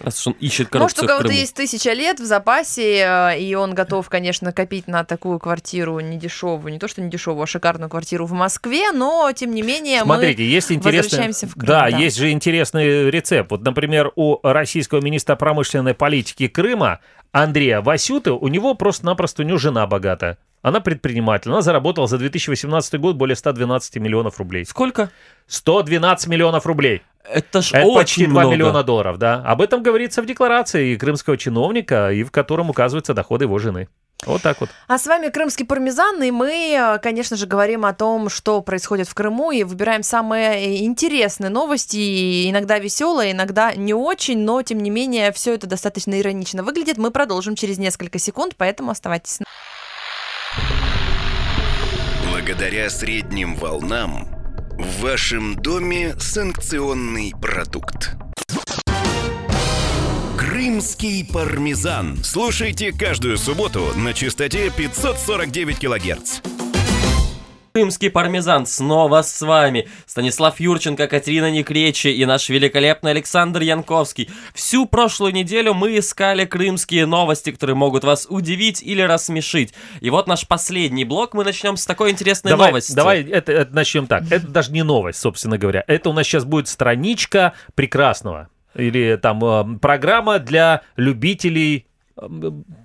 Раз уж он ищет Может, у коррупцию в кого-то есть тысяча лет в запасе, э, и он готов, конечно, копить на такую квартиру недешевую, не то что недешевую, а шикарную квартиру в Москве, но, тем не менее, Смотрите, мы есть возвращаемся в Крым. да, есть же интересный рецепт. Вот, например, у российского министра промышленной политики Крыма Андрея Васюты, у него просто-напросто, у него жена богата. Она предприниматель. Она заработала за 2018 год более 112 миллионов рублей. Сколько? 112 миллионов рублей. Это ж Это очень почти 2 много. миллиона долларов, да. Об этом говорится в декларации крымского чиновника, и в котором указываются доходы его жены. Вот так вот. А с вами Крымский пармезан, и мы, э, конечно же, говорим о том, что происходит в Крыму, и выбираем самые интересные новости, и иногда веселые, иногда не очень, но, тем не менее, все это достаточно иронично выглядит. Мы продолжим через несколько секунд, поэтому оставайтесь с нами. Благодаря средним волнам в вашем доме санкционный продукт. Крымский пармезан. Слушайте каждую субботу на частоте 549 килогерц. Крымский пармезан снова с вами. Станислав Юрченко, Катерина Некречи и наш великолепный Александр Янковский. Всю прошлую неделю мы искали крымские новости, которые могут вас удивить или рассмешить. И вот наш последний блок. Мы начнем с такой интересной давай, новости. Давай это, это начнем так. Это даже не новость, собственно говоря. Это у нас сейчас будет страничка прекрасного. Или там э, программа для любителей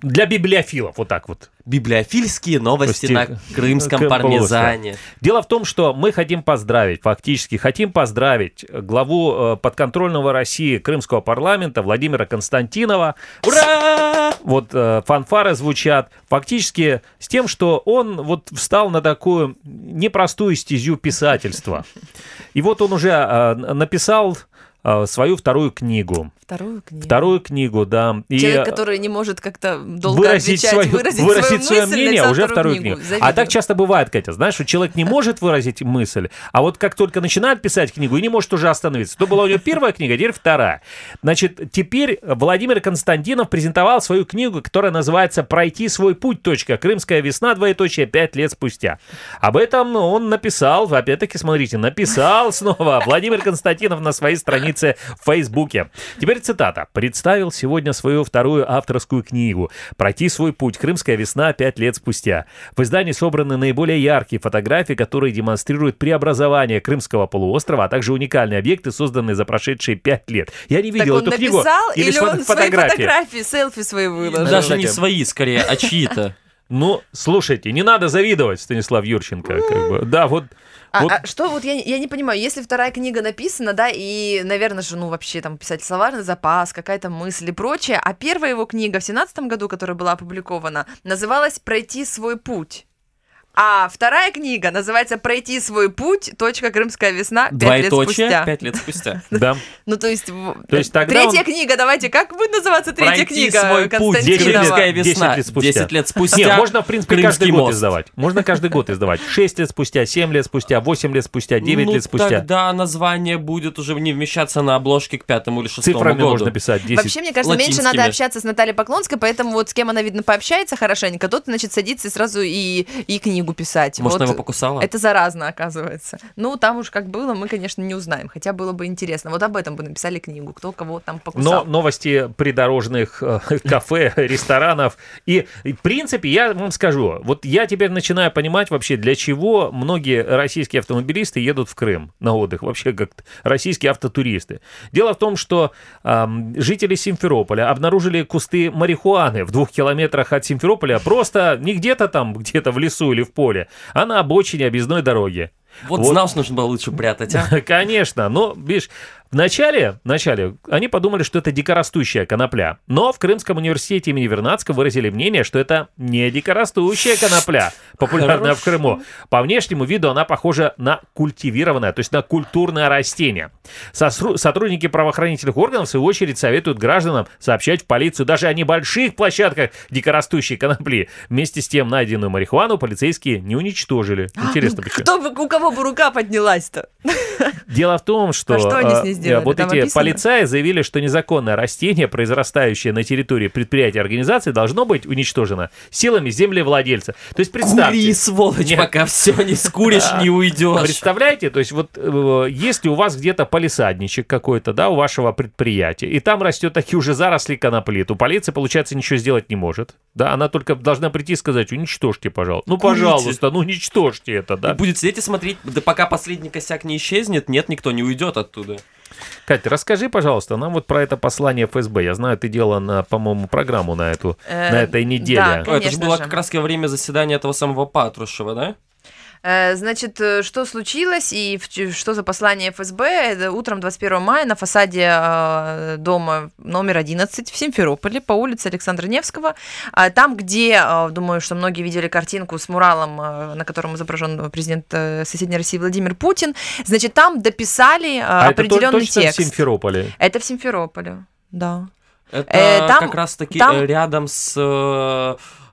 для библиофилов, вот так вот. Библиофильские новости на Новости крымском Крым пармезане. Дело в том, что мы хотим поздравить, фактически хотим поздравить главу э, подконтрольного России Крымского парламента Владимира Константинова. Ура! Вот э, фанфары звучат. Фактически с тем, что он вот встал на такую непростую стезю писательства. И вот он уже э, написал свою вторую книгу. Вторую книгу. Вторую книгу, да. И, Человек, который не может как-то долго выразить, отвечать, свою, выразить, выразить свою свое мысль, мнение, написал уже вторую книгу. А Завидую. так часто бывает, Катя, знаешь, что человек не может выразить мысль, а вот как только начинает писать книгу и не может уже остановиться. То была у него первая книга, а теперь вторая. Значит, теперь Владимир Константинов презентовал свою книгу, которая называется «Пройти свой путь. Точка. Крымская весна. Двоеточие. Пять лет спустя». Об этом он написал, опять-таки, смотрите, написал снова Владимир Константинов на своей странице в Фейсбуке. Теперь цитата. «Представил сегодня свою вторую авторскую книгу «Пройти свой путь. Крымская весна. Пять лет спустя». В издании собраны наиболее яркие фотографии, которые демонстрируют преобразование Крымского полуострова, а также уникальные объекты, созданные за прошедшие пять лет. Я не Так видел он эту книгу. написал, или или он свои фотографии. фотографии, селфи свои выложил? Даже не свои, скорее, а чьи-то. Ну, слушайте, не надо завидовать, Станислав Юрченко. Как бы. Да, вот... А, вот- а что вот я, я не понимаю, если вторая книга написана, да, и, наверное же, ну вообще там писать словарный запас, какая-то мысль и прочее, а первая его книга в семнадцатом году, которая была опубликована, называлась «Пройти свой путь». А вторая книга называется «Пройти свой путь. Точка. Крымская весна. Пять лет спустя». пять лет спустя. да. Ну, то есть... То есть тогда Третья он- книга, давайте, как будет называться третья Пройти книга свой путь. Крымская Десять весна. лет спустя. 10 лет спустя. Не, можно, в принципе, Крымский каждый год мост. издавать. Можно каждый год издавать. 6 лет спустя, 7 лет спустя, 8 лет спустя, 9 ну, лет спустя. тогда название будет уже не вмещаться на обложке к пятому или шестому Цифрами году. можно писать 10. Вообще, мне кажется, меньше надо общаться с Натальей Поклонской, поэтому вот с кем она, видно, пообщается хорошенько, тот, значит, садится и сразу и, и книгу писать. Может, вот. она его покусала? Это заразно, оказывается. Ну, там уж как было, мы, конечно, не узнаем. Хотя было бы интересно. Вот об этом бы написали книгу, кто кого там Но покусал. новости придорожных э, кафе, ресторанов. И, в принципе, я вам скажу, вот я теперь начинаю понимать вообще, для чего многие российские автомобилисты едут в Крым на отдых, вообще как российские автотуристы. Дело в том, что ам, жители Симферополя обнаружили кусты марихуаны в двух километрах от Симферополя, просто не где-то там, где-то в лесу или в поле, а на обочине объездной дороги. Вот, Вот. знал, что нужно было лучше прятать, а? Конечно, но, видишь, вначале, вначале они подумали, что это дикорастущая конопля, но в Крымском университете имени Вернадского выразили мнение, что это не дикорастущая конопля, популярная в Крыму. По внешнему виду она похожа на культивированное, то есть на культурное растение. Сосру- Сотрудники правоохранительных органов, в свою очередь, советуют гражданам сообщать в полицию даже о небольших площадках дикорастущей конопли. Вместе с тем найденную марихуану полицейские не уничтожили. Интересно, почему. Кто у кого бы рука поднялась-то? Дело в том, что, А что они с э, ней сделали? вот Там эти описано? полицаи заявили, что незаконное растение, произрастающее на территории предприятия организации, должно быть уничтожено силами землевладельца. То есть представьте... Кури, сволочь, Нет. пока все не скуришь, не уйдешь. Представляете, то есть вот э, если у вас где-то полисадничек какой-то, да, у вашего предприятия, и там растет такие уже заросли конопли, то полиция, получается, ничего сделать не может, да, она только должна прийти и сказать, уничтожьте, пожалуйста. Ну, Курите. пожалуйста, ну, уничтожьте это, И да. будет сидеть и смотреть, да пока последний косяк не исчезнет, нет, никто не уйдет оттуда. Катя, расскажи, пожалуйста, нам вот про это послание ФСБ. Я знаю, ты делала, на, по-моему, программу на эту, Э, на этой неделе. да, Ой, это же Конечно было же. как раз во время заседания этого самого Патрушева, да? Э, Значит, э, что случилось и что за послание ФСБ? Это утром 21 мая на фасаде э, дома номер 11 в Симферополе по улице Александра Невского. А Там, где, э, думаю, что многие видели картинку с муралом, на котором изображен президент э, соседней России Владимир Путин, значит, там дописали а это определенный точно текст. в Симферополе? Это в Симферополе, да. Это Э, там- как раз таки там- рядом с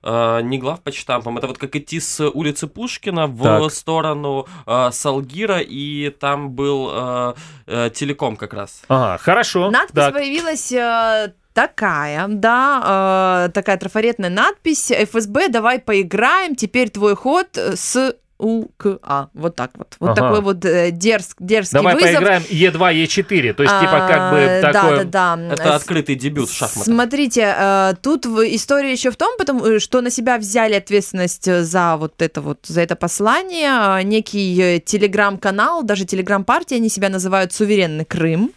э, не главпочтампом, это вот как идти с улицы Пушкина в Так. сторону э, Салгира, и там был э, э, телеком как раз. Ага, хорошо. Надпись так. появилась э, такая, да, э, такая трафаретная надпись. ФСБ, давай поиграем, теперь твой ход с Н-У-К-А. Вот так вот. Вот Ага. такой вот э, дерз- дерзкий Давай вызов. поиграем Е2, Е4. То есть, типа, как бы А, такое... Да, да, да. Это С- открытый дебют в шахматах. Смотрите, э, тут в- история еще в том, потому, э, что на себя взяли ответственность э, за вот это вот, за это послание. э, Некий э, телеграм-канал, даже телеграм-партия, они себя называют «Суверенный Крым».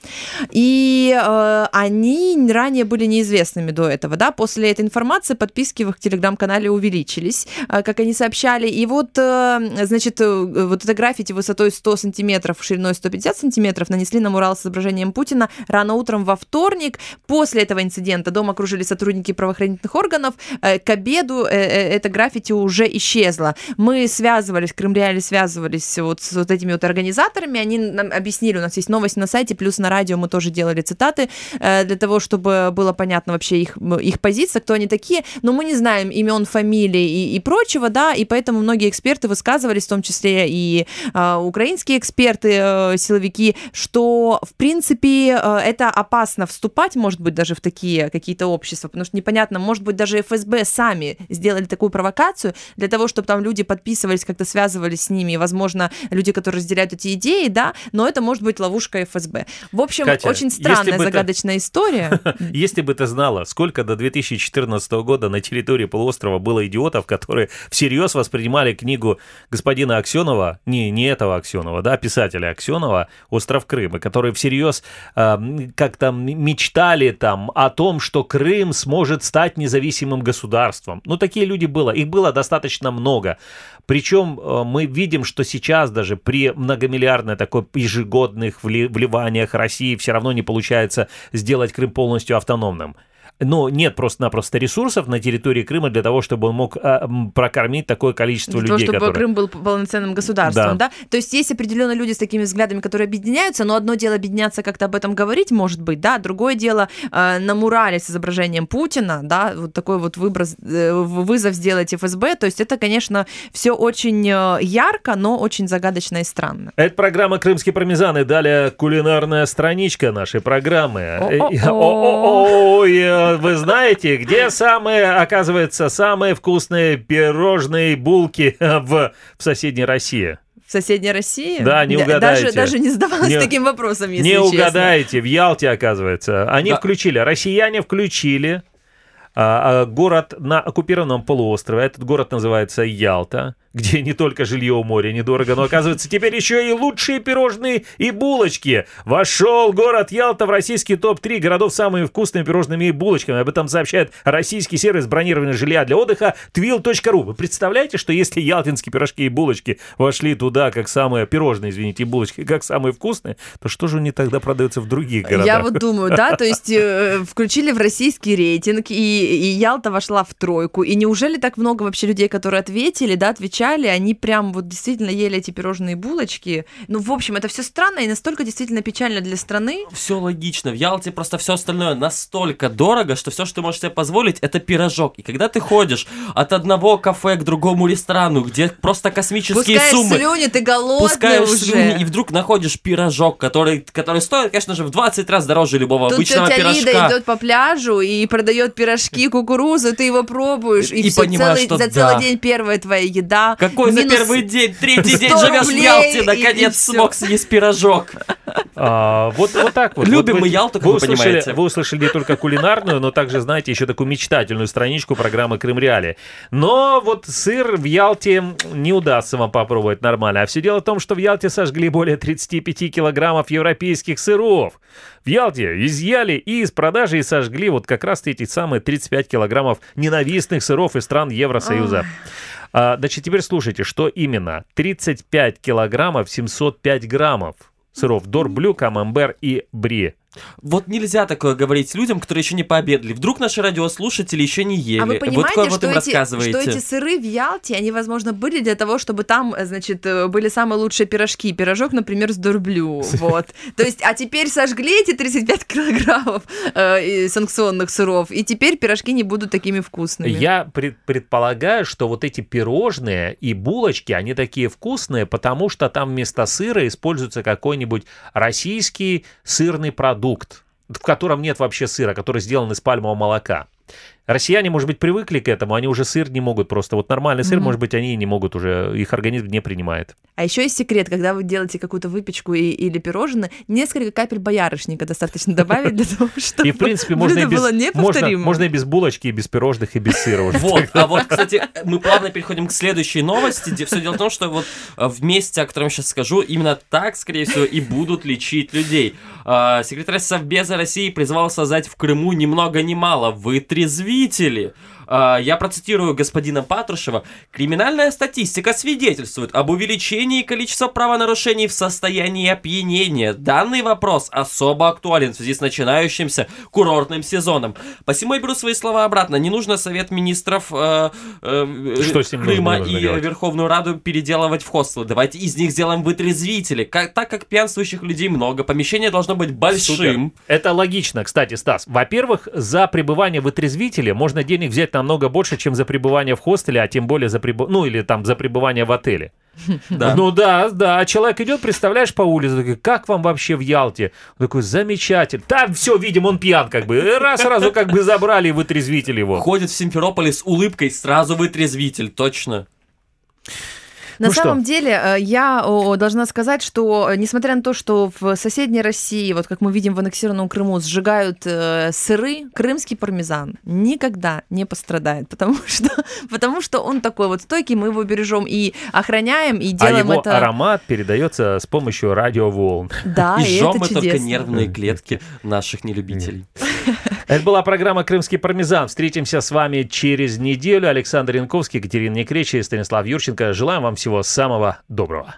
И э, они ранее были неизвестными до этого, да. После этой информации подписки в их телеграм-канале увеличились, э, как они сообщали. И вот, э, значит, э, вот это граффити высотой 100 сантиметров, шириной 150 сантиметров нанесли на мурал с изображением Путина рано утром во вторник. После этого инцидента дом окружили сотрудники правоохранительных органов. Э, К обеду э, это граффити уже исчезло. Мы связывались, Крымреале связывались вот с вот этими вот организаторами. Они нам объяснили, у нас есть новость на сайте, плюс на радио мы тоже делали цитаты для того, чтобы было понятно вообще их, их позиция, кто они такие. Но мы не знаем имен, фамилий и, и прочего, да, и поэтому многие эксперты высказывались, в том числе и э, украинские эксперты, э, силовики, что, в принципе, э, это опасно вступать, может быть, даже в такие какие-то общества, потому что непонятно, может быть, даже ФСБ сами сделали такую провокацию для того, чтобы там люди подписывались, как-то связывались с ними, и, возможно, люди, которые разделяют эти идеи, да, но это может быть ловушка ФСБ. В общем, Катя, очень странная, бы ты- загадочная история. Если бы ты знала, сколько до 2014 года на территории полуострова было идиотов, которые всерьез воспринимали книгу господина Аксенова, не, не этого Аксенова, да, писателя Аксенова «Остров Крым», и которые всерьез э, как-то мечтали там о том, что Крым сможет стать независимым государством. Ну, такие люди было, их было достаточно много. Причем э, мы видим, что сейчас даже при многомиллиардной такой ежегодных вли- вливаниях России все равно не получается сделать Крым полностью автономным. Но нет просто-напросто ресурсов на территории Крыма для того, чтобы он мог а, прокормить такое количество Для того, людей, чтобы которые... Крым был полноценным государством, да. Да. То есть есть определенно люди с такими взглядами, которые объединяются, но одно дело объединяться, как-то об этом говорить, может быть, да, другое дело э, на мурале с изображением Путина, да, вот такой вот выброс, э, вызов сделать ФСБ, то есть это, конечно, все очень э, ярко, но очень загадочно и странно. Это программа «Крымские пармезаны». Далее кулинарная страничка нашей программы. О-о-о. Э, вы знаете, где самые, оказывается, самые вкусные пирожные булки в, в соседней России? В соседней России? Да, не Да, угадаете. Даже, даже не задавалась Не- таким вопросом, если Не честно. угадаете, в Ялте, оказывается. Они Да. включили, россияне включили а, а, город на оккупированном полуострове. Этот город называется Ялта, где не только жилье у моря недорого, но, оказывается, теперь еще и лучшие пирожные и булочки. Вошел город Ялта в российский топ-3 городов с самыми вкусными пирожными и булочками. Об этом сообщает российский сервис бронирования жилья для отдыха twill.ru. Вы представляете, что если ялтинские пирожки и булочки вошли туда как самые пирожные, извините, и булочки, как самые вкусные, то что же они тогда продаются в других городах? Я вот думаю, да, то есть э, включили в российский рейтинг, и, и Ялта вошла в тройку. И неужели так много вообще людей, которые ответили, да, отвечали, они прям вот действительно ели эти пирожные булочки? Ну, в общем, это все странно и настолько действительно печально для страны. Все логично. В Ялте просто все остальное настолько дорого, что все, что ты можешь себе позволить, это пирожок. И когда ты ходишь от одного кафе к другому ресторану, где просто космические Пускаешь суммы, слюни, ты голодный пускаешь уже. слюни, и вдруг находишь пирожок, который, который стоит, конечно же, в 20 раз дороже любого Тут обычного тетя пирожка. Лида идет по пляжу и продает пирожки, кукурузу, ты его пробуешь, и, И всё понимаешь, целый- что за да. целый день первая твоя еда. Какой за первый день, третий день 100 живешь в Ялте, наконец смог съесть пирожок. А, вот, вот так вот. Любим мы Ялту, как вы понимаете. Вы услышали не только кулинарную, но также, знаете, еще такую мечтательную страничку программы Крым Реали. Но вот сыр в Ялте не удастся вам попробовать нормально. А все дело в том, что в Ялте сожгли более 35 килограммов европейских сыров. В Ялте изъяли и из продажи и сожгли вот как раз эти самые 35 килограммов ненавистных сыров из стран Евросоюза. А, значит, теперь слушайте, что именно. 35 килограммов 705 граммов сыров Дорблю, Камамбер и Бри. Вот нельзя такое говорить людям, которые еще не пообедали. Вдруг наши радиослушатели еще не ели. А вы вот понимаете, вот что, им эти, рассказываете. что эти сыры в Ялте, они, возможно, были для того, чтобы там, э, значит, э, были самые лучшие пирожки. Пирожок, например, с дурблю, вот. То есть, а теперь сожгли эти 35 килограммов э, санкционных сыров, и теперь пирожки не будут такими вкусными. Я пред- предполагаю, что вот эти пирожные и булочки, они такие вкусные, потому что там вместо сыра используется какой-нибудь российский сырный продукт, в котором нет вообще сыра, который сделан из пальмового молока. Россияне, может быть, привыкли к этому, они уже сыр не могут просто. Вот нормальный сыр, Мгм. может быть, они не могут уже, их организм не принимает. А еще есть секрет, когда вы делаете какую-то выпечку и- или пирожное, несколько капель боярышника достаточно добавить для того, чтобы И, в принципе, можно и без, было можно, неповторимым. можно и без булочки, и без пирожных, и без сыра уже. Вот, а вот, кстати, мы плавно переходим к следующей новости. Все дело в том, что вот э, в месте, о котором сейчас скажу, именно так, скорее всего, и будут лечить людей. А, Секретарь Совбеза России призвал создать в Крыму ни много ни мало вытрезвители. А, Я процитирую господина Патрушева. Криминальная статистика свидетельствует об увеличении количества правонарушений в состоянии опьянения. Данный вопрос особо актуален в связи с начинающимся курортным сезоном. Посему я беру свои слова обратно. Не нужно Совет Министров э, э, Что с ним Крыма нужно- нужно и делать? Верховную Раду переделывать в хостелы. Давайте из них сделаем вытрезвители. Как, так как пьянствующих людей много, помещение должно быть большим. Супер. Это логично, кстати, Стас. Во-первых, за пребывание в отрезвителе можно денег взять намного больше, чем за пребывание в хостеле, а тем более за пребывание, ну или там за пребывание в отеле. Да. Ну да, да. А человек идет, представляешь, по улице, такой, как вам вообще в Ялте? Он такой, замечательно. Там все, видим, он пьян как бы. Раз сразу как бы забрали и вытрезвитель его. Ходит в Симферополе с улыбкой, сразу вытрезвитель, точно. На Ну что? самом деле, э, я должна сказать, что э, несмотря на то, что в соседней России, вот как мы видим в аннексированном Крыму, сжигают э, сыры, крымский пармезан никогда не пострадает, потому что, потому что он такой вот стойкий, мы его бережем и охраняем, и А делаем его это... аромат передается с помощью радиоволн. Да, и и это мы только чудесно. нервные клетки наших нелюбителей. Это была программа «Крымский пармезан». Встретимся с вами через неделю. Александр Янковский, Екатерина Некречи и Станислав Юрченко. Желаем вам всего самого доброго.